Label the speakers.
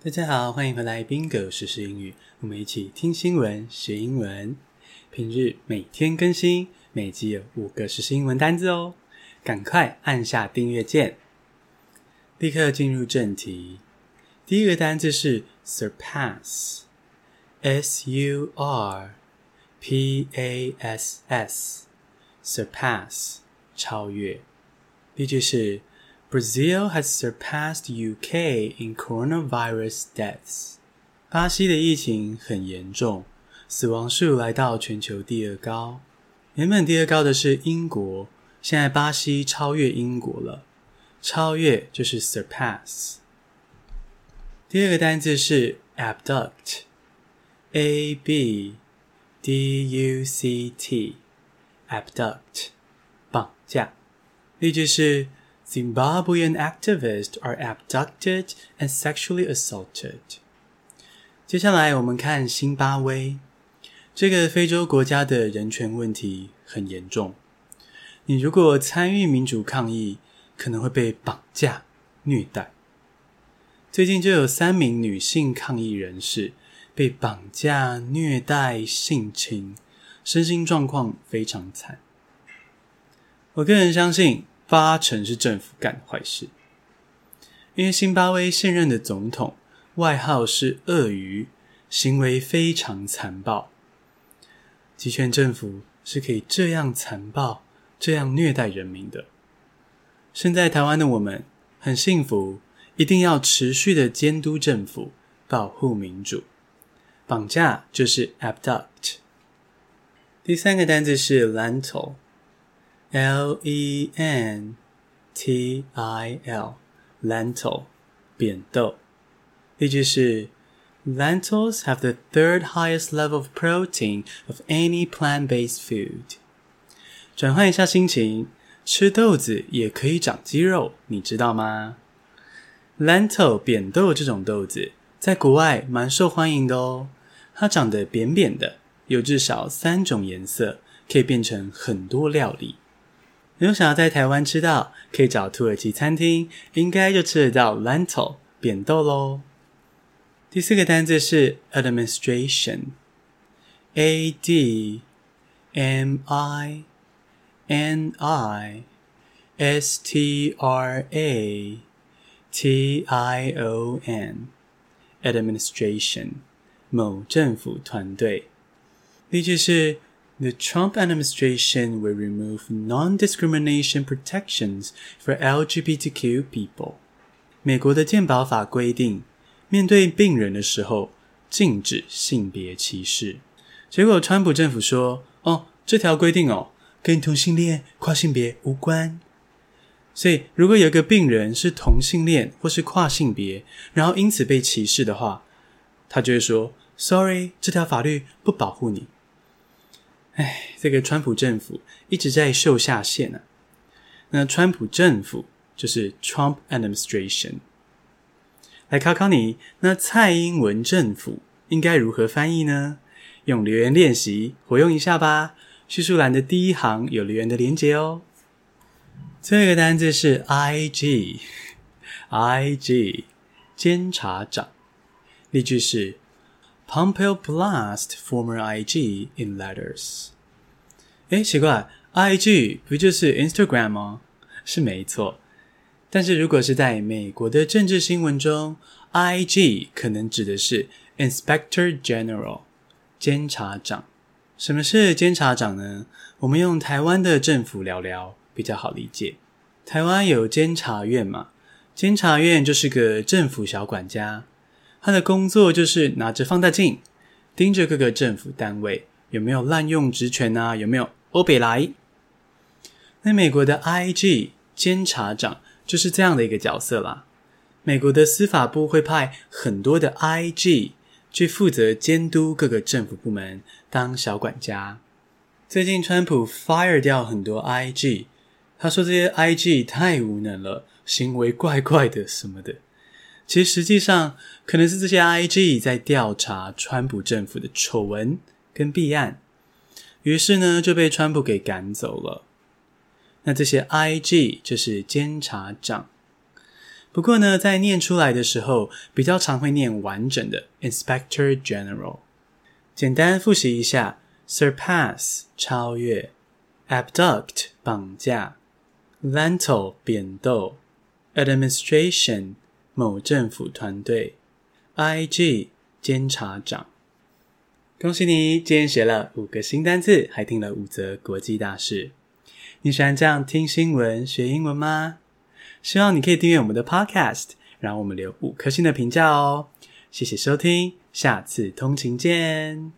Speaker 1: 大家好，欢迎回来宾格实时英语，我们一起听新闻学英文。平日每天更新，每集有五个实时英文单字哦，赶快按下订阅键。立刻进入正题，第一个单字是 surpass，s u r p a s s，surpass 超越。例句是。Brazil has surpassed UK in coronavirus deaths. 巴西的疫情很严重，死亡数来到全球第二高。原本第二高的是英国，现在巴西超越英国了。超越就是 surpass。第二个单字是 abduct，a b d u c t，abduct 绑架。例句是。 Zimbabwean activists are abducted and sexually assaulted。接下来我们看辛巴威，这个非洲国家的人权问题很严重。你如果参与民主抗议，可能会被绑架、虐待。最近就有三名女性抗议人士被绑架、虐待、性侵，身心状况非常惨。我个人相信。八成是政府干的坏事，因为辛巴威现任的总统外号是“鳄鱼”，行为非常残暴。集权政府是可以这样残暴、这样虐待人民的。身在台湾的我们很幸福，一定要持续的监督政府，保护民主。绑架就是 abduct。第三个单字是 lentil。L E N T I L，lentil，扁豆。例句是：Lentils have the third highest level of protein of any plant-based food。转换一下心情，吃豆子也可以长肌肉，你知道吗？Lentil 扁豆这种豆子在国外蛮受欢迎的哦。它长得扁扁的，有至少三种颜色，可以变成很多料理。如果想要在台湾吃到，可以找土耳其餐厅，应该就吃得到 lentil 扁豆喽。第四个单字是 administration，a d m i n i s t r a t i o n，administration 某政府团队。例句是。The Trump administration will remove non-discrimination protections for LGBTQ people. 美国的健保法规定，面对病人的时候禁止性别歧视。结果，川普政府说：“哦，这条规定哦，跟同性恋、跨性别无关。所以，如果有个病人是同性恋或是跨性别，然后因此被歧视的话，他就会说：‘Sorry，这条法律不保护你。’”哎，这个川普政府一直在秀下限、啊。那川普政府就是 Trump administration。来考考你，那蔡英文政府应该如何翻译呢？用留言练习活用一下吧。叙述栏的第一行有留言的连结哦。最后一个单字是 IG，IG 监察长。例句是。Pompeo blast former IG in letters。诶，奇怪，IG 不就是 Instagram 吗？是没错。但是如果是在美国的政治新闻中，IG 可能指的是 Inspector General，监察长。什么是监察长呢？我们用台湾的政府聊聊比较好理解。台湾有监察院嘛？监察院就是个政府小管家。他的工作就是拿着放大镜，盯着各个政府单位有没有滥用职权啊，有没有欧北来。那美国的 IG 监察长就是这样的一个角色啦。美国的司法部会派很多的 IG 去负责监督各个政府部门，当小管家。最近川普 fire 掉很多 IG，他说这些 IG 太无能了，行为怪怪的什么的。其实实际上可能是这些 IG 在调查川普政府的丑闻跟弊案，于是呢就被川普给赶走了。那这些 IG 就是监察长。不过呢，在念出来的时候，比较常会念完整的 Inspector General。简单复习一下：surpass 超越，abduct 绑架，lentil 扁豆，administration 某政府团队，IG 监察长。恭喜你，今天学了五个新单字，还听了五则国际大事。你喜欢这样听新闻学英文吗？希望你可以订阅我们的 Podcast，然后我们留五颗星的评价哦。谢谢收听，下次通勤见。